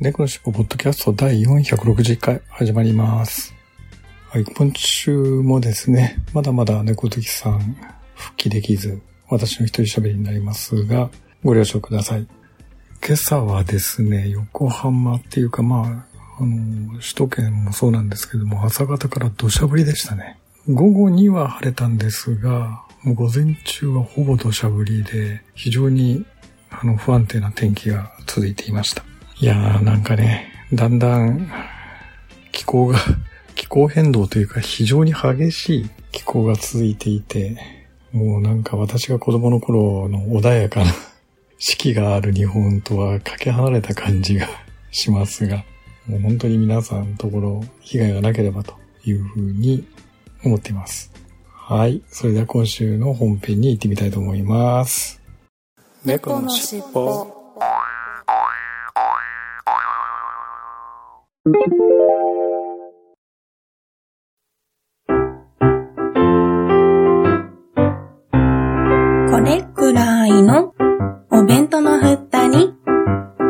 猫のしっぽポッドキャスト第460回始まります。はい、今週もですね、まだまだ猫好きさん復帰できず、私の一人喋りになりますが、ご了承ください。今朝はですね、横浜っていうかまあ、あの、首都圏もそうなんですけども、朝方から土砂降りでしたね。午後には晴れたんですが、もう午前中はほぼ土砂降りで、非常にあの不安定な天気が続いていました。いやーなんかね、だんだん気候が、気候変動というか非常に激しい気候が続いていて、もうなんか私が子供の頃の穏やかな 四季がある日本とはかけ離れた感じがしますが、もう本当に皆さんのところ被害がなければというふうに思っています。はい。それでは今週の本編に行ってみたいと思います。猫のしっぽ。これくらいのお弁当の蓋に、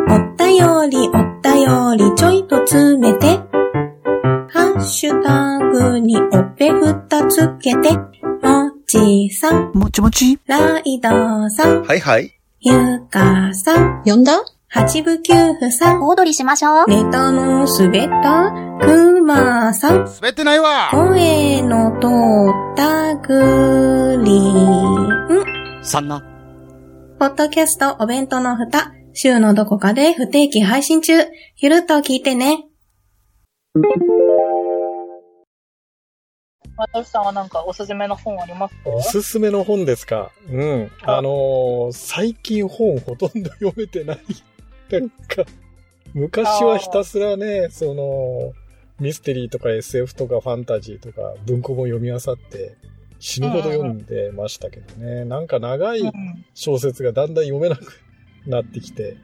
おったよりおったよりちょいと詰めて、ハッシュタグにおっぺふたつけて、もちさん、もちもち。ライドさん、はいはい。ゆかさん、呼んだ？八部九夫さん、小躍りしましょう。ネタの滑ったくまさん、滑ってないわ声の通ったグリーン。そんな。ポッドキャストお弁当の蓋、週のどこかで不定期配信中。ゆるっと聞いてね。私さんはなんかおすすめの本ありますか？おすすめの本ですか？うん。あのー最近本ほとんど読めてない。なんか、昔はひたすらね、その、ミステリーとか SF とかファンタジーとか文庫本読み漁って死ぬほど読んでましたけどね。なんか長いうん。小説がだんだん読めなくなってきて、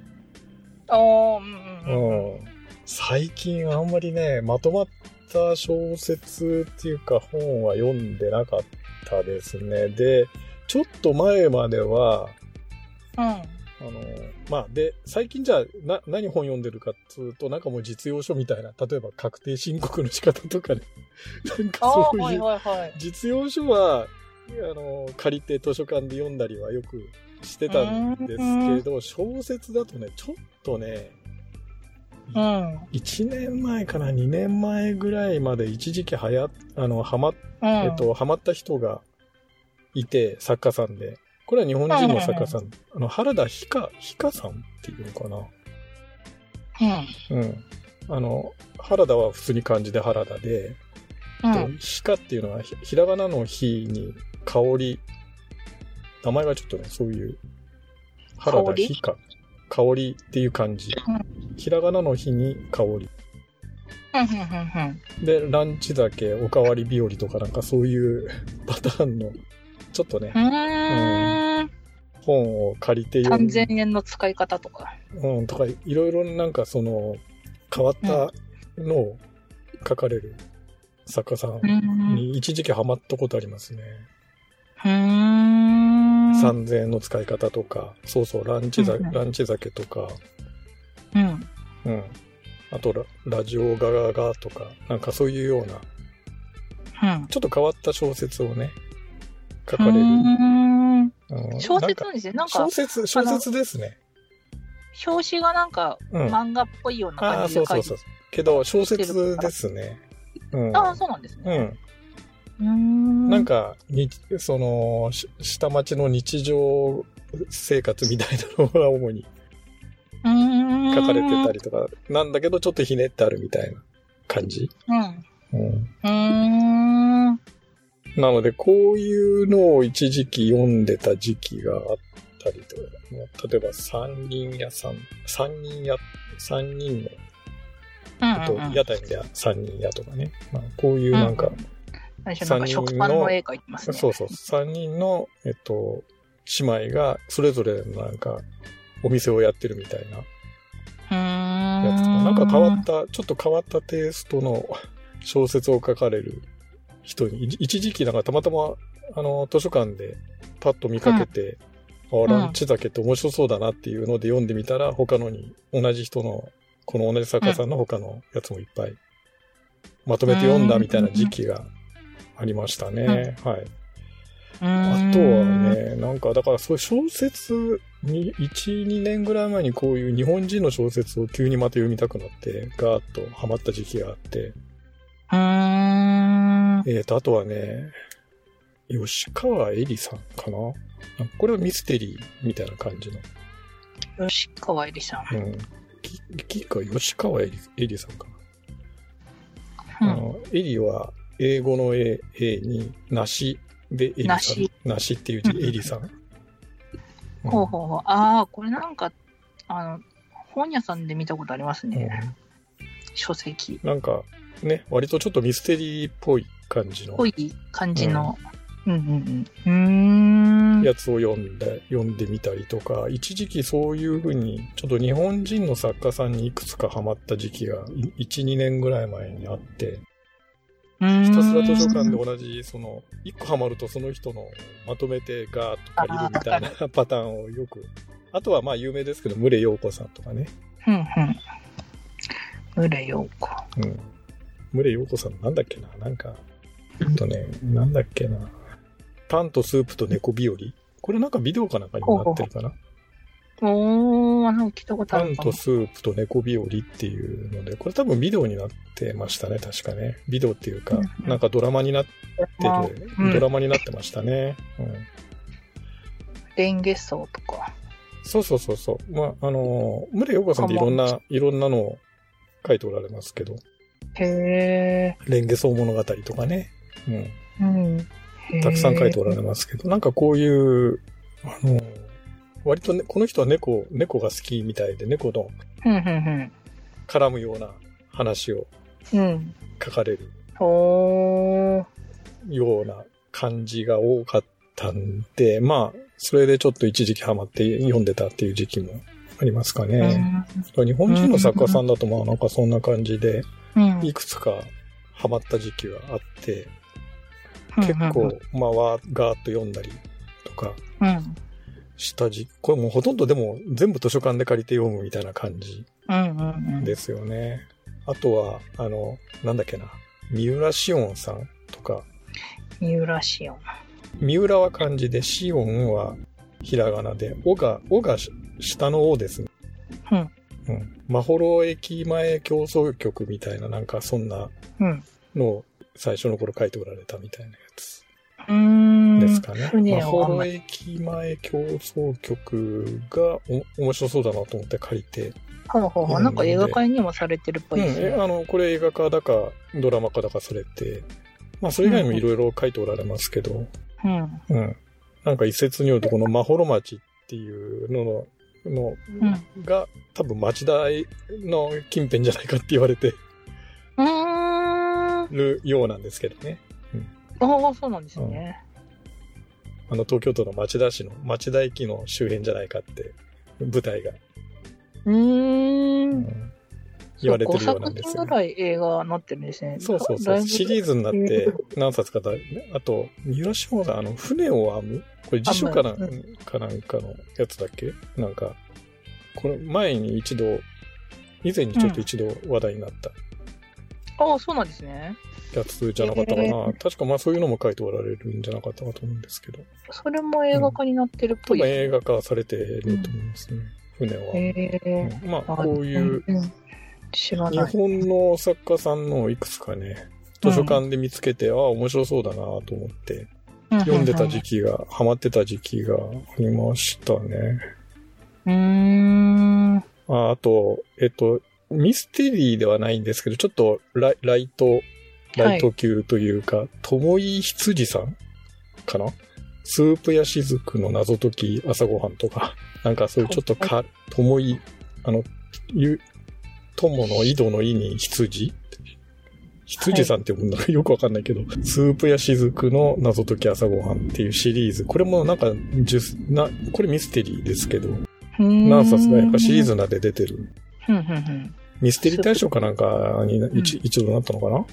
うん。うん。最近あんまりね、まとまった小説っていうか本は読んでなかったですね。で、ちょっと前までは、うん。あの、まあ、で、最近じゃあ、な、何本読んでるかっつうと、なんかもう実用書みたいな、例えば確定申告の仕方とかね、なんかそういう、はいはい。実用書は、あの、借りて図書館で読んだりはよくしてたんですけど、小説だとね、ちょっとね、うん。1年前かな、2年前ぐらいまで一時期はや、あの、はま、うん。えっと、ハマった人がいて、作家さんで。これは日本人の作家さん。あの、原田ひか、ひかさんっていうのかな。うん。うん。あの、原田は普通に漢字で原田で、うん。ひかっていうのはひひらがなのひに香り、名前がちょっとね、そういう、原田ひか、香り？っていう漢字。ひらがなのひに香り。うん。うん。で、ランチ酒、おかわり日和とかなんかそういうパターンの、ちょっとねう、ん。うん。本を借りて読ん3000円の使い方とか。うん、とか、いろいろなんかその、変わったのを書かれる作家さんうん。に一時期ハマったことありますね。うん。3000円の使い方とか、そうそう、ランチ酒、うんうんランチ酒とか、うん。うん。あとラ、ラジオガガガとか、なんかそういうような、うん。ちょっと変わった小説をね、書かれる。小説なんですね。なんか小、説、小説ですね。表紙がなんか、うん。漫画っぽいようなああ、感じで書いてそうそうそう。けど、小説ですね。うん。ああ、そうなんですね。うん。うん。なんか、に、その、し下町の日常生活みたいなのが主にうん、書かれてたりとか、なんだけどちょっとひねってあるみたいな感じ。うん。うん。うん。なので、こういうのを一時期読んでた時期があったりとか、例えば三人屋さん、三人屋、三人のあと、屋台の屋3人屋とかね。まあ、こういうなんか、最初なんか食パンの絵描いてますね。そうそう、3人の、えっと、姉妹がそれぞれなんか、お店をやってるみたいな。やつか。なんか変わった、ちょっと変わったテイストの小説を書かれる人に、い一時期なんかたまたま、あの、図書館でパッと見かけて、あ、ランチ酒って面白そうだなっていうので読んでみたら、他のに、同じ人の、この同じ作家さんの他のやつもいっぱい、まとめて読んだみたいな時期がありましたね。はい。あとはね、なんか、だからそういう小説に、1、2年ぐらい前にこういう日本人の小説を急にまた読みたくなって、ガーッとハマった時期があって、えーと、あとはね、吉川恵里さんかな？これはミステリーみたいな感じの。吉川えりさん。うん。き、きか吉川恵里恵里さんかな？うん。あの、エリは英語の A, A に梨でエリさん。梨梨っていう字、エリさん。うんほうほうほう。ああ、これなんか、あの、本屋さんで見たことありますね。書籍。なんかね、割とちょっとミステリーっぽい感じの濃い感じの。うんうんうん。うーん。やつを読んで、読んでみたりとか、一時期そういうふうに、ちょっと日本人の作家さんにいくつかハマった時期が、い1、2年ぐらい前にあって、ひたすら図書館で同じ、その、一個ハマるとその人のまとめてガーッと借りるみたいなパターンをよく。あとはまあ有名ですけど、牟礼陽子さんとかね。うんうん。ムレヨ子。うん。牟礼陽子さんなんだっけななんか、とね、なんだっけなパンとスープと猫日和？これなんかビデオかなんかにもなってるかな？おー、なんか聞いたことあるパンと。スープと猫日和っていうので、これ多分ビデオになってましたね、確かね。ビデオっていうかなんかドラマになってまある、うんドラマになってましたね。うん。レンゲソウとか。そうそうそうそう。まあ、あの、ムレヨコさんっていろんな、いろんなのを書いておられますけど、へレンゲソウ物語とかね。うん。たくさん書いておられますけど、なんかこういう、あの、割とね、この人は猫、猫が好きみたいで、猫のうんうん絡むような話をうん。うん。書かれる。ような感じが多かったんで、まあ、それでちょっと一時期ハマって読んでたっていう時期もありますかね。日本人の作家さんだとまあなんかそんな感じで、うん。いくつかハマった時期があって、うん結構、まあ、ガーッと読んだりとかうん。した時これもうほとんどでも全部図書館で借りて読むみたいな感じ。ですよね。あとは、あの、なんだっけな、三浦紫音さんとか、三浦シオン。三浦は漢字で、紫音はひらがなで、おが、おがし下のおですね。うん。うん。まほろ駅前競争局みたいな、なんかそんなうん。のを最初の頃書いておられたみたいなやつ。ですかね。船まほろをあんまり。駅前競争局がお面白そうだなと思って借りて、ほうほうほう。なんか映画化にもされてるっぽうん、いですね。えあの、これ映画化だかドラマ化だかされて、まあそれ以外にもいろいろ書いておられますけど、うん。うん。なんか一説によるとこのまほろ町っていうのの、のうん。が多分町田の近辺じゃないかって言われてうーん。るようなんですけどね。ああ、そうなんですね。あの東京都の町田市の町田駅の周辺じゃないかって舞台が、うん。ん。言われてるようなんです5よ作。ぐらい映画になってるんですね。そうそうそう。シリーズになって何冊かだ、あと、三浦志保さん、あの、船を編む？これ辞書かな、編む。かなんかのやつだっけ？なんか、この前に一度、以前にちょっと一度話題になったああ、そうなんですね。やつじゃなかったかな。へー確かまあそういうのも書いておられるんじゃなかったかと思うんですけど。それも映画化になってるっぽいです映画化されてると思いますね。船は。ね。へえ。うんまあ、こういう、日。本の作家さんのいくつかね、図書館で見つけて、ああ、面白そうだなと思って、読んでた時期が、ハマってた時期がありましたね。うーん。ああと、えっと、ミステリーではないんですけど、ちょっとライト、ライト級というか、ともい羊さんかな？スープや雫の謎解き朝ごはんとか、なんかそういうちょっとか、ともい、あの、ゆ、友の井戸の井に羊？羊さんって呼ぶんだかよくわかんないけど、スープや雫の謎解き朝ごはんっていうシリーズ。これもなんか、な、これミステリーですけど、何冊かやっぱシリーズなで出てる。ミステリー大賞かなんかに一,、一度なったのかな？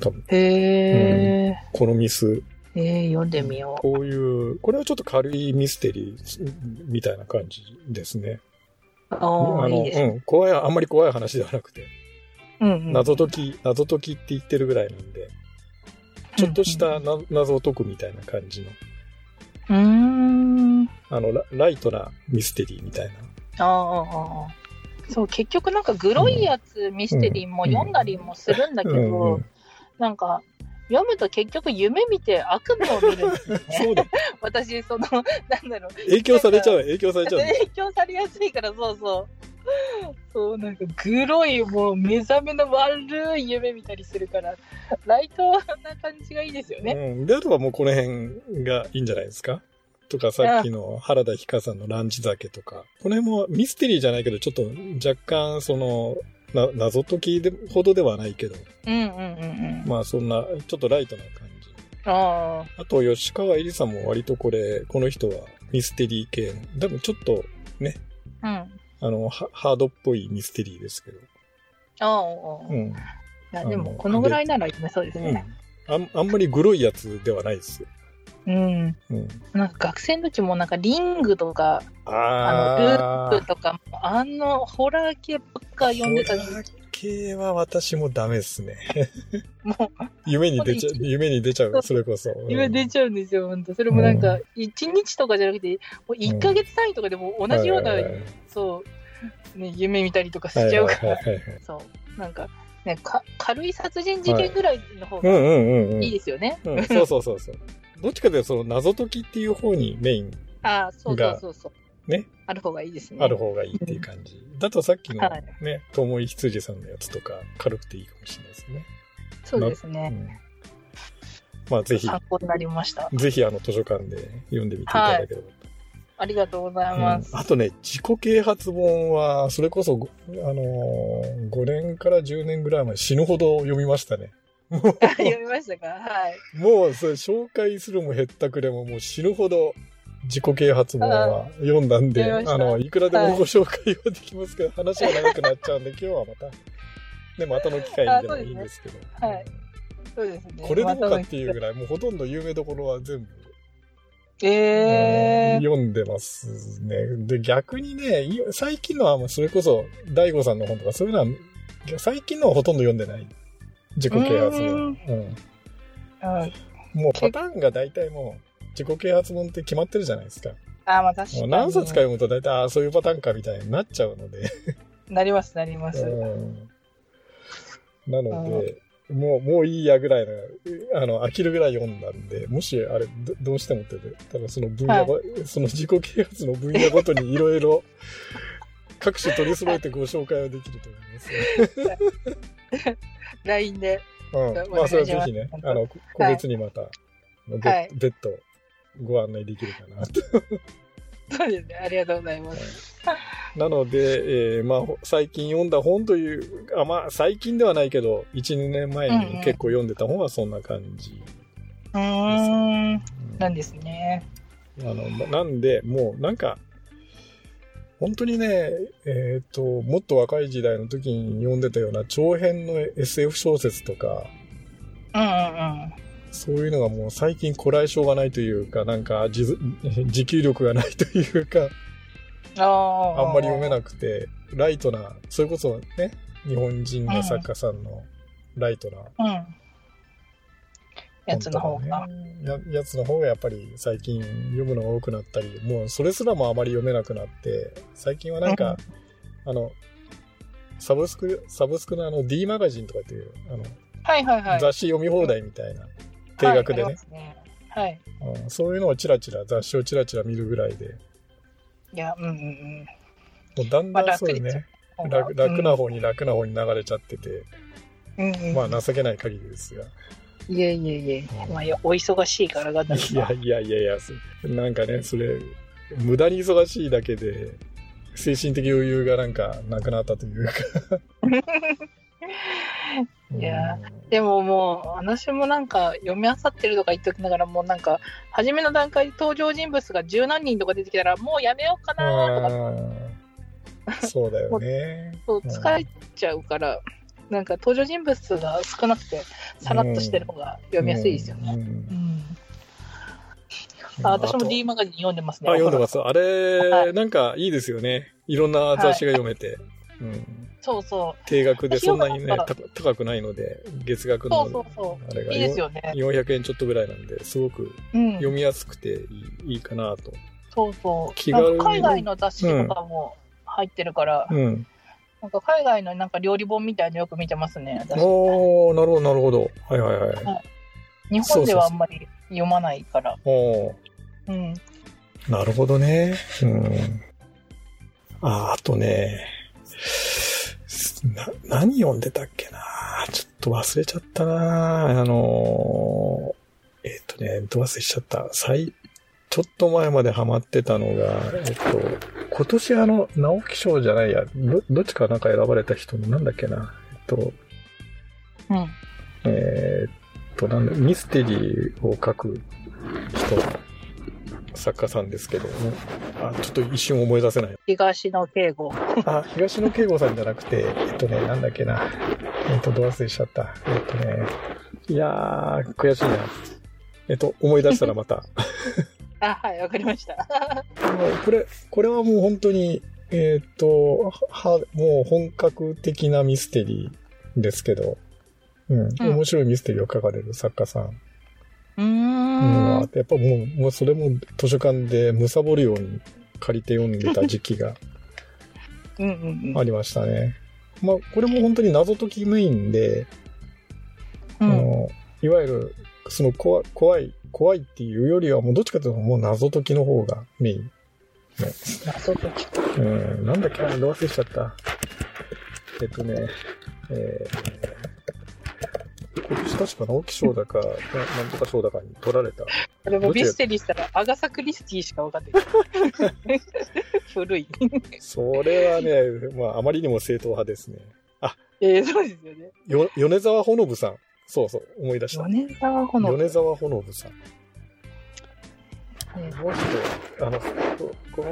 多分。へー。このミス。えー、読んでみよう。こういう、これはちょっと軽いミステリーみたいな感じですね。あああ、いい怖い、あんまり怖い話ではなくて、うんうん。謎解き、謎解きって言ってるぐらいなんで、ちょっとしたな謎を解くみたいな感じの、うーん。あのラ、ライトなミステリーみたいな。ああ、ああ。そう、結局なんかグロいやつ、ミステリーも読んだりもするんだけど、うんうんなんか、読むと結局夢見て悪夢を見るんですよね。そうだ。私、その、なんだろう。影響されちゃう、影響されちゃう。影響されやすいから、そうそう。そう、なんか、グロい、もう、目覚めの悪い夢見たりするから、ライトな感じがいいですよね。うん。であればもうこの辺がいいんじゃないですか？とか、さっきの原田ひかさんのランチ酒とか。この辺もミステリーじゃないけど、ちょっと若干、その、な謎解きでほどではないけど、うんうんうんうん。まあそんな、ちょっとライトな感じ。ああと、吉川えりさんも割とこれ、この人はミステリー系の、多分ちょっとね、あ、うん。あの、ハハードっぽいミステリーですけど。ああ、うん。いや、でも、このぐらいなら読めそうですうんね。。あんあんまりグロいやつではないですよ。うん。うん。なんか学生の時もなんかリングとか、あの、ルあープとかも、あの、ホラー系ばっか読んでたホラー系は私もダメですね。もう、夢に出ちゃう、夢に出ちゃう、それこそ。夢出ゃちゃうんですよ、本当それもなんか、1日とかじゃなくて、もう1ヶ月単位とかでも同じような、そう、ね、夢見たりとかしちゃうから、そう、なんか、ね、か軽い殺人事件ぐらいの方がうんうんうんうん。いいですよね。うん、そうそうそうそう。どっちかというと、その謎解きっていう方にメインああ、そうそうそうそう。ね、ある方がいいですね。ある方がいいっていう感じ。だとさっきのはいね、ともい羊さんのやつとか軽くていいかもしれないですね。そうですうね。ん、まあぜひ、参考になりました。ぜひあの図書館で読んでみていただければと。ありがとうございます。うんあとね、自己啓発本は、それこそ、ごあのー、5年から10年ぐらい前死ぬほど読みましたね。読みましたか？はい。もう、それ紹介するもへったくれももう死ぬほど自己啓発本は読んだんで、あの、いくらでもご紹介はできますけど、話が長くなっちゃうんで、今日はまた、ね、またの機会にでもいいんですけど。はいそうですね。これでもかっていうぐらい。もうほとんど有名どころは全部、えー。読んでますね。で、逆にね、い最近のはそれこそ、大悟さんの本とか、そういうのは、最近のはほとんど読んでない。自己啓発本。ううん。うんもうパターンが大体もう、自己啓発本って決まってるじゃないですか。あ、まあ確かに。何冊か読むと大体、ああ、そういうパターンかみたいになっちゃうので。なります、なります。うんなので、もう、もういいやぐらいの、あの、飽きるぐらい読んだんで、もし、あれ、どどうしてもってて、多分その分野ご、その自己啓発の分野ごとにいろいろ、各種取り揃えてご紹介はできると思いますね。LINE で。うん。まあ、それはぜひね、あの、こ個別にまた、別はい別途ご案内できるかなと。そうですね。ありがとうございます。なので、えーまあ、ほ最近読んだ本という、あまあ、最近ではないけど、1、2年前に結構読んでた本はそんな感じ。うーん。うんなんですね。あの、まなんで、もうなんか、本当にね、えっ、と、もっと若い時代の時に読んでたような長編の SF 小説とか、うんうんうん。そういうのがもう最近こらえ性がないというか、なんか 持久力がないというか、ああ。あんまり読めなくて、ライトな、それこそね、日本人の作家さんのライトなうん。やつの方が。かねややつの方がやっぱり最近読むのが多くなったり、もうそれすらもあまり読めなくなって、最近はなんか、あの、サブスク、サブスクのあの D マガジンとかっていう、あの、はいはいはい。雑誌読み放題みたいな、定額でねはい。はい。うんそういうのをチラチラ、雑誌をチラチラ見るぐらいで、いや、うんうんうん。もうだんまあだんそういうね、楽楽な方に楽な方に流れちゃってて、うんうん。まあ情けない限りですが。いえいえいえ。まあ、いやお忙しいからがだいやいやいやいや、そなんかね、それ、無駄に忙しいだけで、精神的余裕がなんかなくなったというか。いやでももう、私もなんか読み漁ってるとか言っときながら、もうなんか、初めの段階で登場人物が十何人とか出てきたら、もうやめようかなとか、か。そうだよね。そう疲れちゃうから、なんか登場人物が少なくて、さらっとしてる方が読みやすいですよね。うんうんあ私も D マガジン読んでますね。あ、読んでます。あれ、はいなんかいいですよね。いろんな雑誌が読めて。うん。そうそ定額でそんなにね、高くないので、月額のそうそあれがう。いいですよね。400円ちょっとぐらいなんで、すごくうん。読みやすくていいいいかなと。そうそう。気軽海外の雑誌とかも入ってるから、うん。なんか海外のなんか料理本みたいのよく見てますね。私おー、なるほど、なるほど。はいはいはい。日本ではあんまり読まないから。おー。うん。なるほどね。うん。あ、あとね、な、何読んでたっけなちょっと忘れちゃったなあのー、えっ、とね、ど忘れしちゃった。最、ちょっと前までハマってたのが、えっと、今年あの、直木賞じゃないや、ど、どっちかなんか選ばれた人のなんだっけな。えっと、うん。えーっと、なんだ、ミステリーを書く人、作家さんですけども、あ、ちょっと一瞬思い出せない。東野敬吾。あ、東野圭吾さんじゃなくて、えっとね、なんだっけな。えっと、ど忘れしちゃった。えっとね、いやー、悔しいな。えっと、思い出したらまた。あ、はい、わかりました。も うこれ、これはもう本当に、えっと、は、もう本格的なミステリーですけど、うん、うん面白いミステリーを書かれる作家さんうーうんん。やっぱもう、もうそれも図書館で貪るように借りて読んでた時期が うんうんうんありましたね。まあ、これも本当に謎解きメインで、うん。あのいわゆる、その怖怖い、怖いっていうよりは、もうどっちかというともう謎解きの方がメイン。謎解き。うん、なんだっけ？な、どう忘れしちゃった。えっとね、えー、確か直木賞だか、ななんとか賞だかに取られた。これもミステリーしたら、アガサ・クリスティしか分かってない。古い。それはね、まあ、あまりにも正統派ですね。えー、そうですよね。よ、米沢ほのぶさん。そうそう、思い出した。米沢ほの。米沢ほのぶさん。えーもう一人、あの、ここ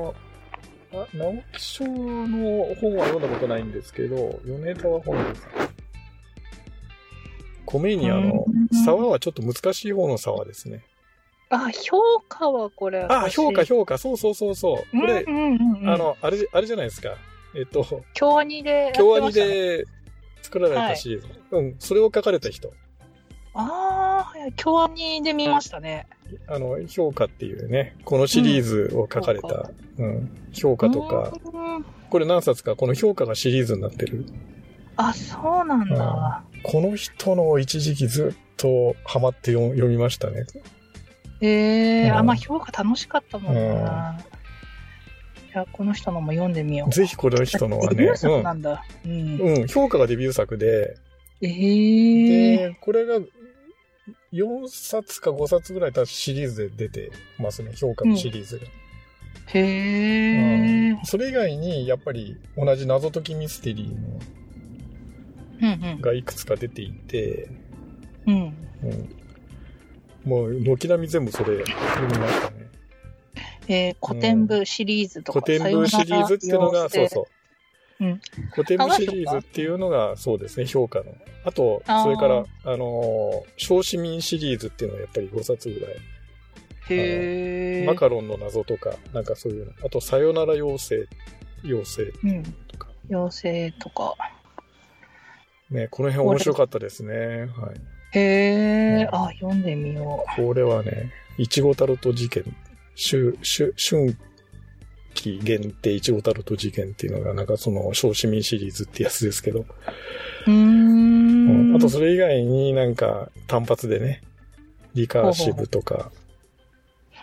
の、あ直木賞の本は読んだことないんですけど、米沢ほのぶさん。米にあのうん、沢はちょっと難しい方の沢ですね。あ、評価はこれ。あ、評価、評価、そうそうそうそう。これう、んうんうんうん、あ、の、あれ、あれじゃないですか。えっと、京アニで京アニ。で作られたシリーズ。うん、それを書かれた人。ああ、京アニで見ましたね。あの、評価っていうね、このシリーズを書かれた、うん、評価とか、うん。これ何冊か、この評価がシリーズになってる。あ、そうなんだ。この人の一時期ずっとハマって読読みましたね。ええうんあ、まあ評価楽しかったもんな。いや、この人のも読んでみよう。ぜひこの人のはねデビュー、作なんだ。うん。うん、うん、評価がデビュー作で、ええで、これが4冊か5冊ぐらいたシリーズで出てますね、評価のシリーズが。へえ。うんそれ以外に、やっぱり同じ謎解きミステリーのうんがいくつか出ていて、うん。うん。うん、もう軒並み全部それ読みましたね。えー、古典部シリーズとか。古典部シリーズっていうのが、そうそう。うん古典部シリーズっていうのが、そうですね、評価の。あと、それから、あのー小市民シリーズっていうのはやっぱり5冊ぐらい。う。へえ。マカロンの謎とか、なんかそういうの。あと、さよなら妖精、妖精うん。とか。妖精とか。ね、この辺面白かったですね。はい。へえ、うんあ、読んでみよこれはね、いちごタルト事件、春、春、春季限定いちごタルト事件っていうのが、なんかその小市民シリーズってやつですけど、う。ん。あとそれ以外になんか単発でね、リカーシブとか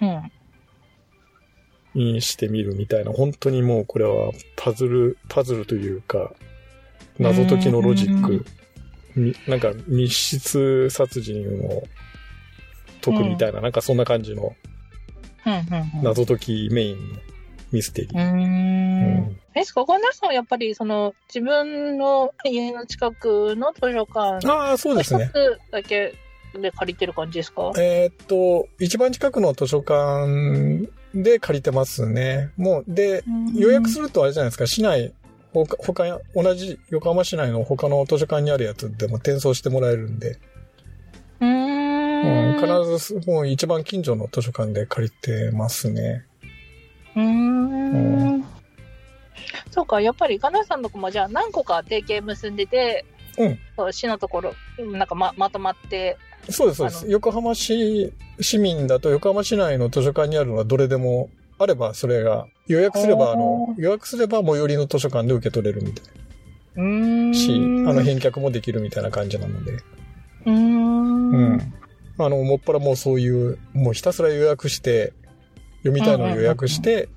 うん。にしてみるみたいな、本当にもうこれはパズル、パズルというか、謎解きのロジック、みなんか密室殺人を解くみたいな、なんかそんな感じのうん。うん。謎解きメインのミステリー。うんんえ、ですか、岡田さんはやっぱり、その、自分の家の近くの図書館、ああ、そうですね。だけで借りてる感じですか？えーっと、一番近くの図書館で借りてますね。もう、で、予約するとあれじゃないですか、市内、他、他、同じ横浜市内の他の図書館にあるやつでも転送してもらえるんで、うーうんん。必ずもう一番近所の図書館で借りてますね。うーん。そうか、やっぱり、金谷さんのとこもじゃあ何個か提携結んでて、うんそう市のところ、なんかままとまって、そうです、そうです。横浜市市民だと横浜市内の図書館にあるのはどれでもあれば、それが予約すれば、あのお、予約すれば最寄りの図書館で受け取れるみたいうーん。し、あの返却もできるみたいな感じなので。うーん。うん。あの、もっぱらもうそういう、もうひたすら予約して、読みたいのを予約して、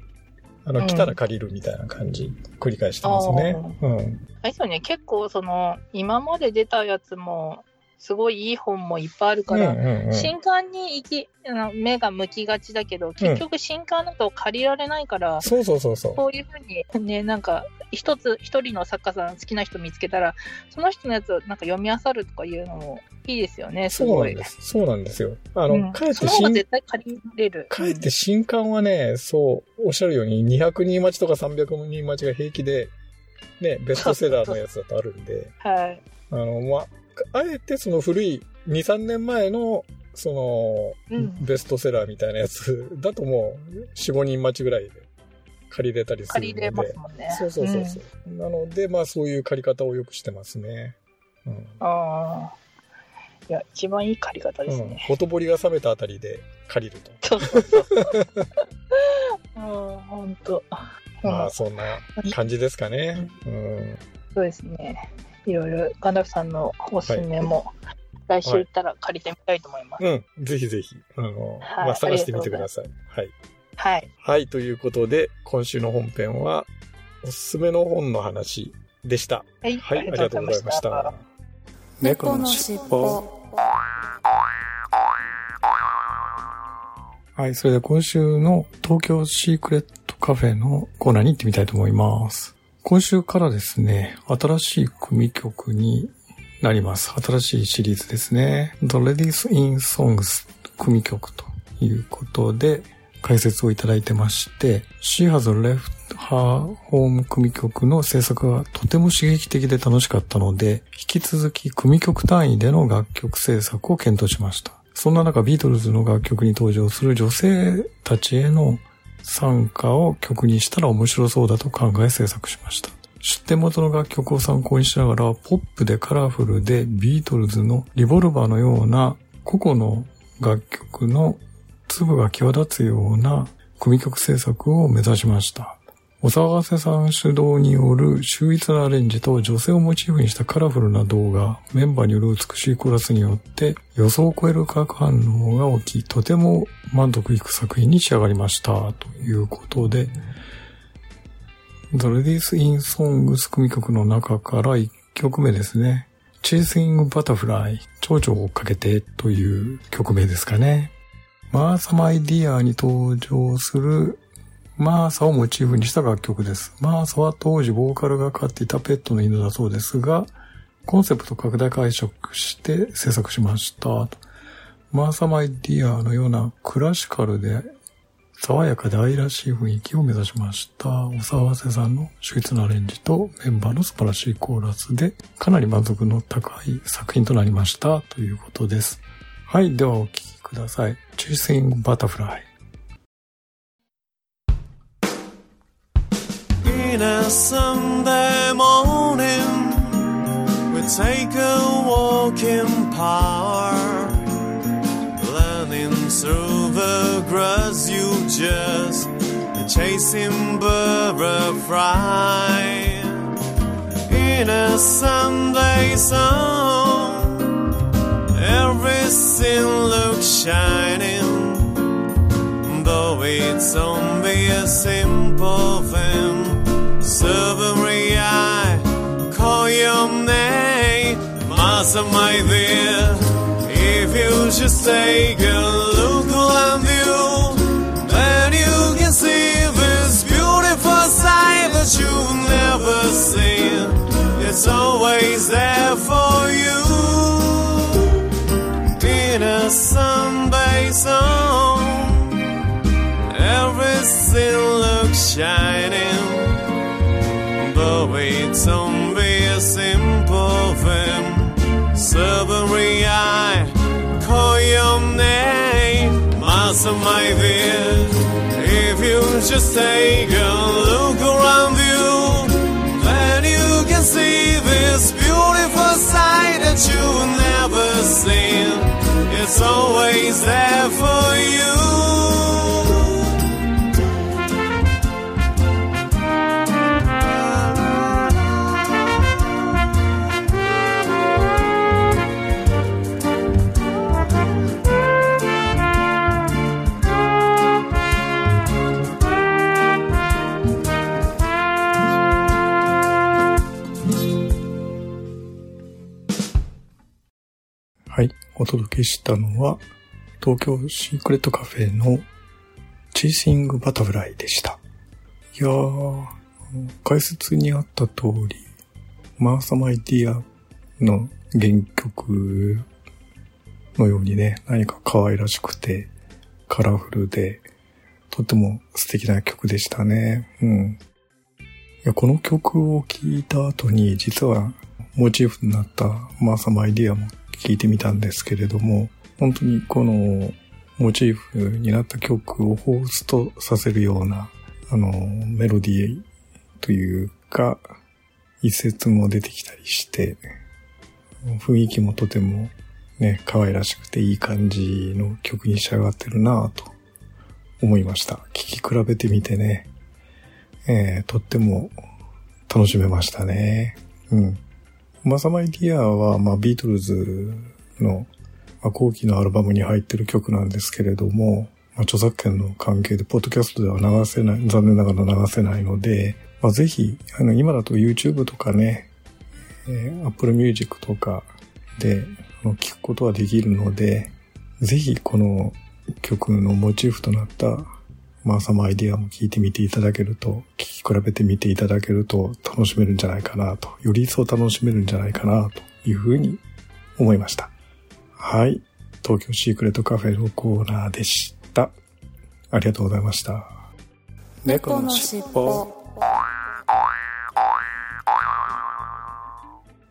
あの、うん来たら借りるみたいな感じ、繰り返してますね。うん。あれですよね、結構その、今まで出たやつも、すごいいい本もいっぱいあるから、うんうんうん新刊に行き、あの目が向きがちだけど、結局新刊だと借りられないから、そうそうそうそう。こういうふうにね、なんか、一つ、一人の作家さん好きな人見つけたら、その人のやつをなんか読み漁るとかいうのもいいですよね、すそうごい。なんです。そうなんですよ。あの、うんかえって新、絶対借りれる。かえって新刊はね、そう、おっしゃるように200人待ちとか300人待ちが平気で、ね、ベストセラーのやつだとあるんで、はい。あの、まあ、あえてその古い2、3年前の、その、うんベストセラーみたいなやつだともう、4、5人待ちぐらいで借りれたりする借りれので。ますもんね。そうそうそうそう、なので、まあそういう借り方をよくしてますね。うん。うん。ああ。いや、一番いい借り方ですうんね。。ほとぼりが冷めたあたりで借りると。そうそうそう。うん、ほんと。まあうんそんな感じですかね。うん。そうですね。いろいろ、ガンダさんのおすすめも、来週行ったら借りてみたいと思います。うん。ぜひぜひ、あの、はいまあ探してみてください。はい。はい。はい。ということで、今週の本編は、おすすめの本の話でした。はい。はい。ありがとうございました。猫のしっぽ。はい、それでは今週の東京シークレットカフェのコーナーに行ってみたいと思います。今週からですね、新しい組曲になります。新しいシリーズですね。The Ladies in Songs 組曲ということで解説をいただいてまして、She has left her home 組曲の制作がとても刺激的で楽しかったので、引き続き組曲単位での楽曲制作を検討しました。そんな中、ビートルズの楽曲に登場する女性たちへの参加を曲にしたら面白そうだと考え制作しました。出典元の楽曲を参考にしながら、ポップでカラフルでビートルズのリボルバーのような個々の楽曲の粒が際立つような組曲制作を目指しました。お騒がせさん主導による秀逸なアレンジと女性をモチーフにしたカラフルな動画、メンバーによる美しいコラスによって予想を超える化学反応が起き、とても満足いく作品に仕上がりました。ということで、The Ladies in Songs 組曲の中から1曲目ですね。Chasing Butterfly 蝶々を追っかけてという曲名ですかね。マーサマイディアに登場するマーサをモチーフにした楽曲です。マーサは当時ボーカルが飼っていたペットの犬だそうですが、コンセプト拡大解釈して制作しました。マーサマイディアのようなクラシカルで爽やかで愛らしい雰囲気を目指しました。お騒がせさんの秀逸なアレンジとメンバーの素晴らしいコーラスでかなり満足の高い作品となりましたということです。はい、ではお聴きください。Chasing Butterfly。In a Sunday morning, we take a walk in park. Running through the grass, you just chasing butterfly. In a Sunday song, everything looks shining. Though it's only a simple thing, suddenly I call your name, Master, my dear. If you just take a look around you, then you can see this beautiful that you've never seen. It's always there for you. In a Sunday song, everything looks shining. A simple thing. Suddenly I call your name, Master, my dear. If you just take a look around you, then you can see this beautiful sight that you've never seen. It's always there for you. お届けしたのは、東京シークレットカフェのチーシングバタフライでした。いやー、解説にあった通り、マーサマイディアの原曲のようにね、何か可愛らしくて、カラフルで、とっても素敵な曲でしたね。うん。いやこの曲を聴いた後に、実はモチーフになったマーサマイディアも聴いてみたんですけれども、本当にこのモチーフになった曲を彷彿とさせるような、あの、メロディーというか、一節も出てきたりして、雰囲気もとてもね、可愛らしくていい感じの曲に仕上がってるなぁと思いました。聴き比べてみてね、えー、とっても楽しめましたね。うん。マサマイディアは、まあ、ビートルズの、まあ、後期のアルバムに入ってる曲なんですけれども、まあ、著作権の関係で、ポッドキャストでは流せない、残念ながら流せないので、まあ、ぜひ、あの、今だと YouTube とかね、えー Apple Music とかであの聞くことはできるので、ぜひこの曲のモチーフとなったマーサマアイディアも聞いてみていただけると、聞き比べてみていただけると楽しめるんじゃないかなと、より一層楽しめるんじゃないかなというふうに思いました。はい。東京シークレットカフェのコーナーでした。ありがとうございました。猫のしっぽ。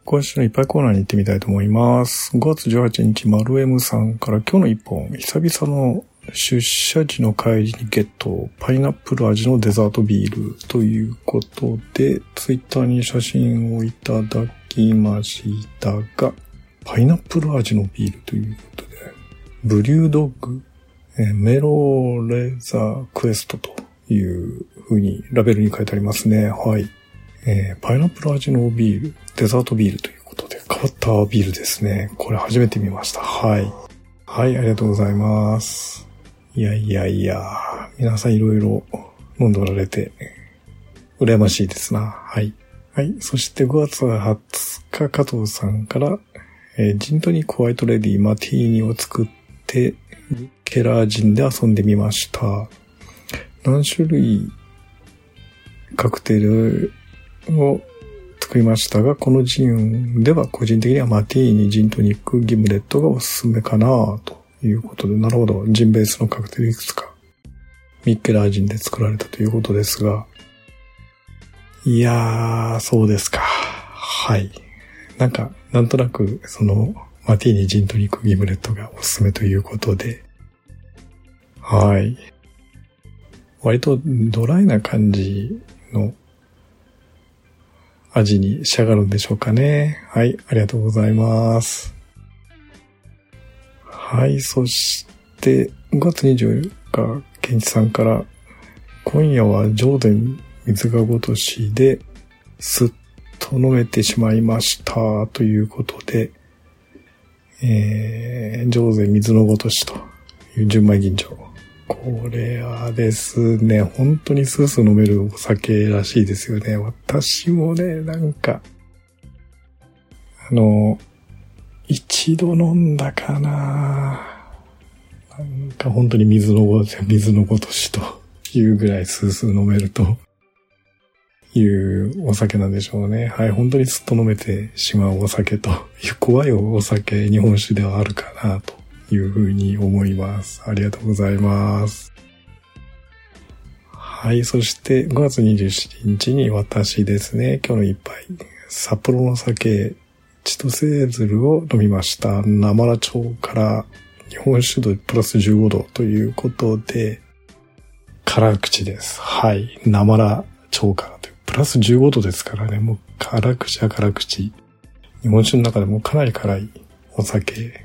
今週のいっぱいコーナーに行ってみたいと思います。5月18日、マルエムさんから今日の一本、久々の出社時の帰りにゲット、パイナップル味のデザートビールということで、ツイッターに写真をいただきましたが、パイナップル味のビールということで、ブリュードッグ、メローレザークエストという風にラベルに書いてありますね。はい。えーパイナップル味のビール、デザートビールということで、変わったビールですね。これ初めて見ました。はい。はい、ありがとうございます。いやいやいや、皆さんいろいろ飲んでおられて、羨ましいですな。はい。はい。そして5月20日、加藤さんから、えージントニックホワイトレディマティーニを作って、ケラージンで遊んでみました。何種類カクテルを作りましたが、このジンでは個人的にはマティーニ、ジントニック、ギムレットがおすすめかなということで、なるほど、ジンベースのカクテルいくつか、ミッケラージンで作られたということですが、いやー、そうですか。はい。なんか、なんとなく、その、マティーニ、ジントニック、ギムレットがおすすめということで、はい。割とドライな感じの味に仕上がるんでしょうかね。はい、ありがとうございます。はい、そして、5月24日、ケンチさんから、今夜は上田水がごとしで、すっと飲めてしまいました、ということで、えー、上手水のごとしという純米吟醸。これはですね、本当にスースー飲めるお酒らしいですよね。私もね、なんか、あの、一度飲んだかななんか本当に水のご、水のごとしというぐらいスースー飲めるというお酒なんでしょうね。はい、本当にすっと飲めてしまうお酒という怖いお酒、日本酒ではあるかなというふうに思います。ありがとうございます。はい、そして5月27日に私ですね、今日の一杯、札幌の酒、千歳鶴を飲みました。生良町から日本酒度プラス15度ということで、辛口です。はい。生良町からという。プラス15度ですからね、もう辛口は辛口。日本酒の中でもかなり辛いお酒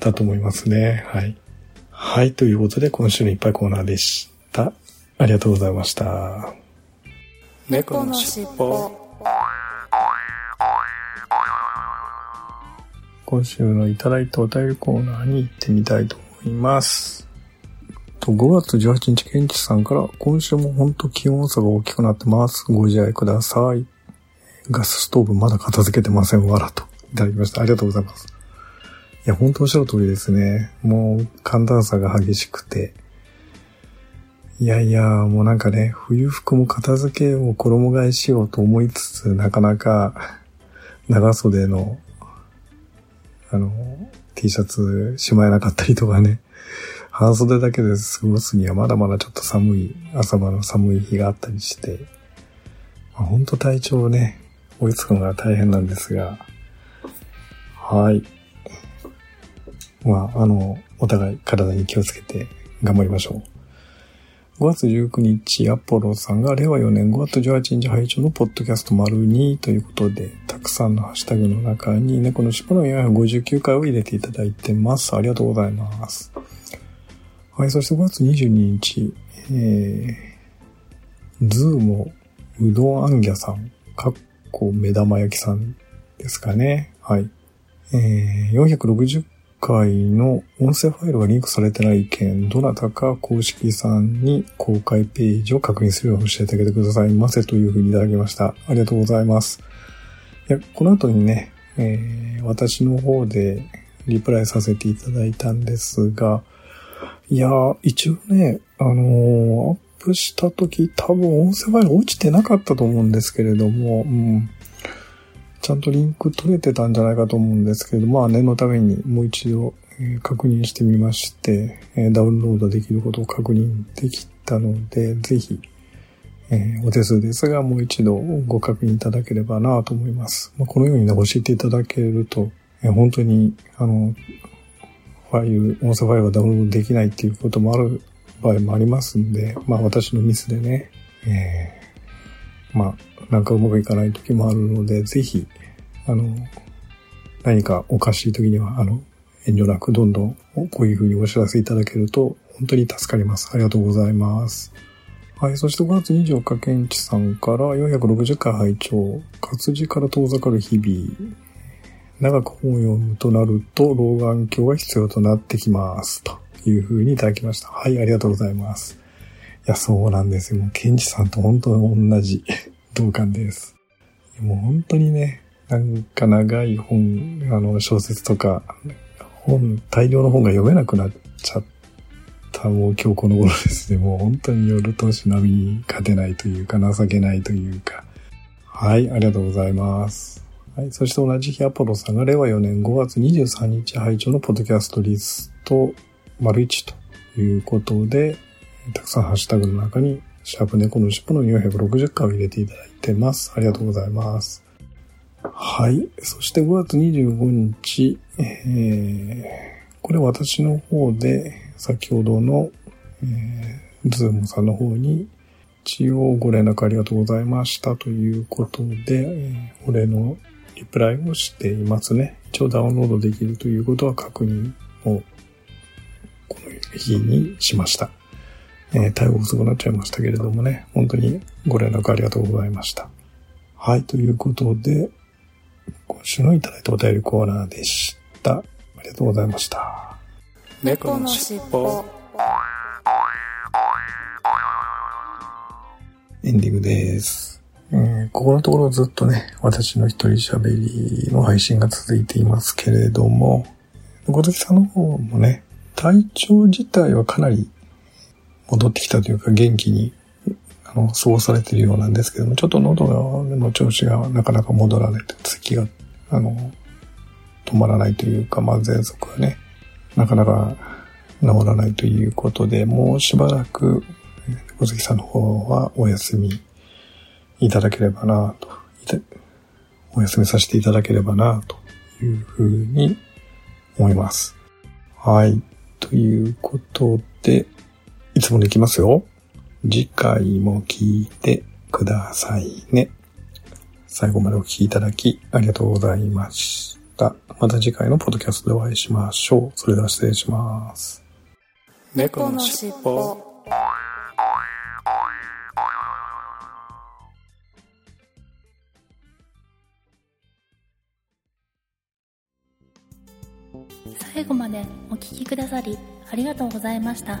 だと思いますね。はい。はい。ということで、今週のいっぱいコーナーでした。ありがとうございました。猫のしっぽ。今週のいただいたお便りコーナーに行ってみたいと思います。5月18日、ケンチさんから、今週も本当気温差が大きくなってます。ご自愛ください。ガスストーブまだ片付けてません。わらと。いただきました。ありがとうございます。いや、本当おっしゃる通りですね。もう寒暖差が激しくて。いやいや、もうなんかね、冬服も片付けを衣替えしようと思いつつ、なかなか長袖のあの、T シャツしまえなかったりとかね、半袖だけで過ごすにはまだまだちょっと寒い、朝晩の寒い日があったりして、まあ、ほんと体調をね、追いつくのが大変なんですが、はい。まあ、あの、お互い体に気をつけて頑張りましょう。5月19日、アポロさんが令和4年5月18日配聴のポッドキャスト丸2ということで、たくさんのハッシュタグの中に猫の尻尾の459回を入れていただいてます。ありがとうございます。はい、そして5月22日、えー、ズーモうどんあんぎゃさん、かっこ目玉焼きさんですかね。はい。えー、460回の音声ファイルがリンクされてない件、どなたか公式さんに公開ページを確認するように教えてあげてくださいませというふうにいただきました。ありがとうございます。いや、この後にね、えー、私の方でリプライさせていただいたんですが、いやー、一応ね、あのーアップした時多分音声ファイル落ちてなかったと思うんですけれども、うん。ちゃんとリンク取れてたんじゃないかと思うんですけど、まあ念のためにもう一度、確認してみまして、ダウンロードできることを確認できたので、ぜひ、えお手数ですが、もう一度ご確認いただければなと思います。ま、このようにね、教えていただけると、え本当に、あの、ファイル、音声ファイルがダウンロードできないっていうこともある場合もありますんで、まあ私のミスでね、えーまあ、なんかうまくいかない時もあるので、ぜひ、あの、何かおかしい時には、あの、遠慮なくどんどんこういうふうにお知らせいただけると本当に助かります。ありがとうございます。はい。そして5月24日、ケンチさんから460回拝聴活字から遠ざかる日々。長く本を読むとなると、老眼鏡が必要となってきます。というふうにいただきました。はい。ありがとうございます。や、そうなんですよ。もう、ケンチさんと本当に同じ 同感です。もう本当にね、なんか長い本、あの、小説とか、本、大量の本が読めなくなっちゃった、もう今日この頃ですね。もう本当に夜通し並みに勝てないというか、情けないというか。はい、ありがとうございます。はい、そして同じ日アポロさんが令和4年5月23日配聴のポッドキャストリスト丸1ということで、たくさんハッシュタグの中に、シャープ猫の尻尾の460回を入れていただいてます。ありがとうございます。はい。そして5月25日、えー、これ私の方で、先ほどの、えー、ズームさんの方に、一応ご連絡ありがとうございましたということで、えー、お礼のリプライをしていますね。一応ダウンロードできるということは確認を、この日にしました。えー、対応遅くなっちゃいましたけれどもね、本当にご連絡ありがとうございました。はい、ということで、今週のいただいたお便りコーナーでした。ありがとうございました。猫のしっぽ。エンディングです。えーここのところずっとね、私の一人喋りの配信が続いていますけれども、小月さんの方もね、体調自体はかなり戻ってきたというか元気にあの、過ごされているようなんですけども、ちょっと喉の調子がなかなか戻らないと、咳が、あの、止まらないというか、まあ、喘息がね、なかなか治らないということで、もうしばらく、小関さんの方はお休みいただければなと、お休みさせていただければなというふうに思います。はい。ということで、いつもできますよ。次回も聞いてくださいね。最後までお聴きいただきありがとうございました。また次回のポッドキャストでお会いしましょう。それでは失礼します。猫のしっぽ。最後までお聴きくださりありがとうございました。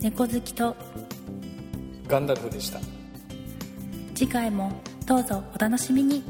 猫好きと。ガンダルフでした。次回もどうぞお楽しみに